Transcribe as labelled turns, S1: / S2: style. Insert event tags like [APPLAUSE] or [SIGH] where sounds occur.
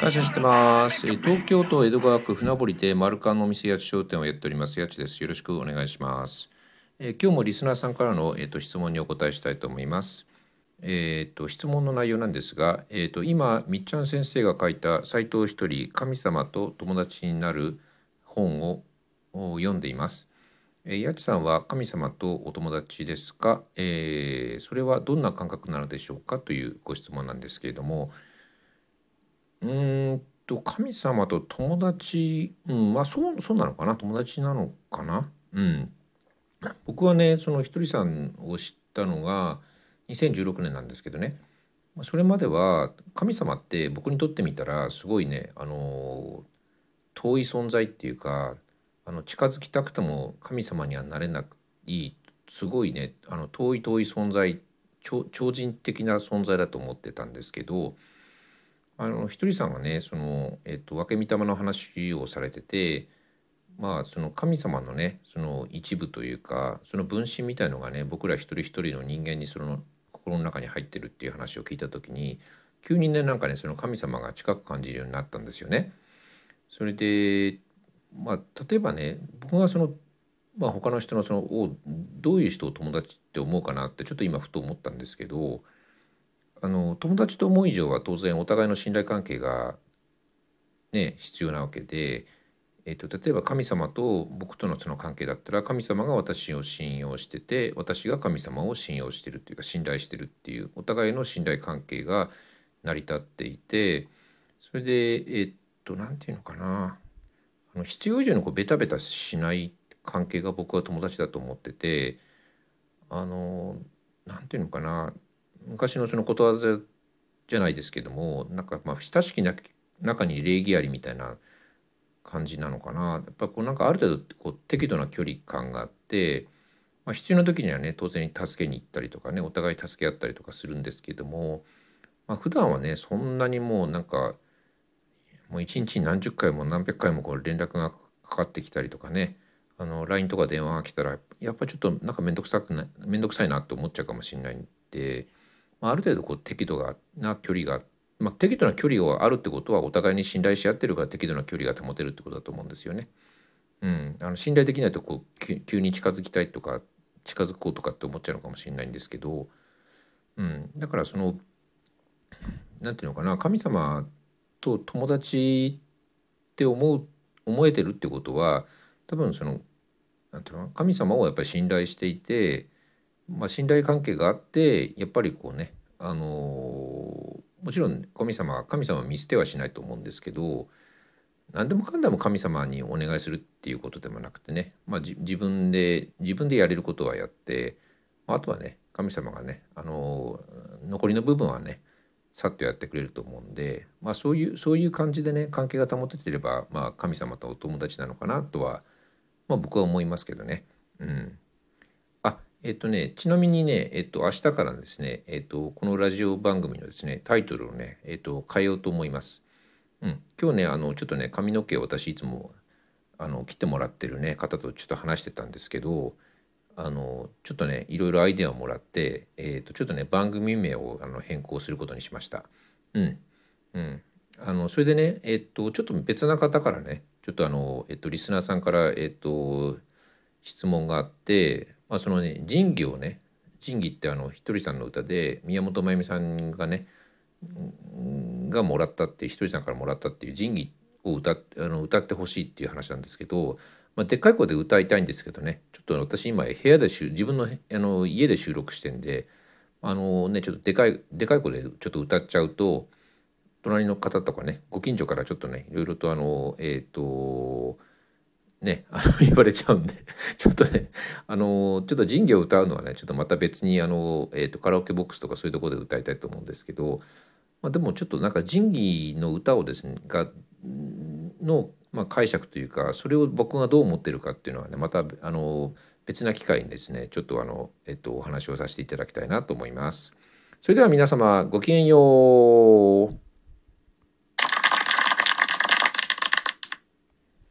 S1: 感謝してます。東京都江戸川区船堀でマルカのお店やち商店をやっております。やちです。よろしくお願いします。え今日もリスナーさんからの、えー、と質問にお答えしたいと思います。えー、と質問の内容なんですが、えー、と今みっちゃん先生が書いた斎藤一人神様と友達になる本を読んでいます。えー、やちさんは神様とお友達ですか、えーそれはどんな感覚なのでしょうか？というご質問なんですけれどもうんと神様と友達うんまあそうそうなのかな？友達なのかな？うん。僕はねそのひとりさんを知ったのが2016年なんですけどね。それまでは神様って僕にとってみたらすごいねあの遠い存在っていうかあの近づきたくても神様にはなれないすごいねあの遠い遠い存在超人的な存在だと思ってたんですけどあのひとりさんがねその、えっと、分け御霊の話をされててまあその神様のねその一部というかその分身みたいのがね僕ら一人一人の人間にその心の中に入ってるっていう話を聞いた時に急にねなんかねその神様が近く感じるようになったんですよね。それでまあ例えばね僕がそのまあ他の人のそのおどういう人を友達って思うかなってちょっと今ふと思ったんですけどあの友達と思う以上は当然お互いの信頼関係がね必要なわけで、えっと例えば神様と僕とのその関係だったら神様が私を信用してて私が神様を信用してるっていうか信頼してるっていうお互いの信頼関係が成り立っていてそれでえっと何て言うのかな。あの必要以上にこうベタベタしない関係が僕は友達だと思っててあの何て言うのかな。昔のそのことわざじゃないですけどもなんかまあ親しきな中に礼儀ありみたいな感じなのかな。やっぱこうなんかある程度こう適度な距離感があって、まあ、必要な時にはね当然助けに行ったりとかねお互い助け合ったりとかするんですけども、まあ、普段はねそんなにもうなんかもう一日に何十回も何百回もこう連絡がかかってきたりとかねあの LINE とか電話が来たらやっぱりちょっとなんか面倒くさくな面倒くさいなって思っちゃうかもしれないんで、まあ、ある程度こう適度な距離が、まあ、適度な距離があるってことはお互いに信頼し合ってるから適度な距離が保てるってことだと思うんですよね。うん、あの信頼できないとこう急に近づきたいとか近づこうとかって思っちゃうのかもしれないんですけど、うん、だからそのなんていうのかな神様と友達って思う思えてるってことは多分そのなんていうの神様をやっぱり信頼していて、まあ、信頼関係があってやっぱりこうねあのもちろん神様は神様は見捨てはしないと思うんですけど何でもかんでも神様にお願いするっていうことでもなくてね、まあ、自分で自分でやれることはやってまああとはね神様がねあの残りの部分はねさっとやってくれると思うんで、まあ、そういうそういう感じでね関係が保ててれば、まあ、神様とお友達なのかなとは、まあ、僕は思いますけどね。うん、えっとねちなみにね、えっと、明日からですね、えっと、このラジオ番組のですねタイトルをね、えっと、変えようと思います。うん、今日ねあのちょっとね髪の毛を私いつもあの切ってもらってるね方とちょっと話してたんですけどあのちょっとねいろいろアイデアをもらって、えー、とちょっとね番組名をあの変更することにしました。うんうん、あのそれでね、えっとちょっと別な方からねちょっとあの、えっとリスナーさんから、えっと質問があって、まあ、そのね仁義をね仁義ってあのひとりさんの歌で宮本真由美さんがねがもらったっていうひとりさんからもらったっていう仁義を歌っあの歌ってほしいっていう話なんですけど、まあ、でっかい声で歌いたいんですけどねちょっと私今部屋で自分のあの家で収録してんであのねちょっとでかいでかい声でちょっと歌っちゃうと隣の方とかねご近所からちょっとねいろいろとあのえっ、とねあの [LAUGHS] 言われちゃうんでちょっとねあのちょっと仁義を歌うのはねちょっとまた別にあの、えー、とカラオケボックスとかそういうところで歌いたいと思うんですけど、まあ、でもちょっとなんか仁義の歌をですねがの、まあ、解釈というかそれを僕がどう思ってるかっていうのはねまたあの別な機会にですねちょっとあの、えっと、お話をさせていただきたいなと思います。それでは皆様ごきげんよう。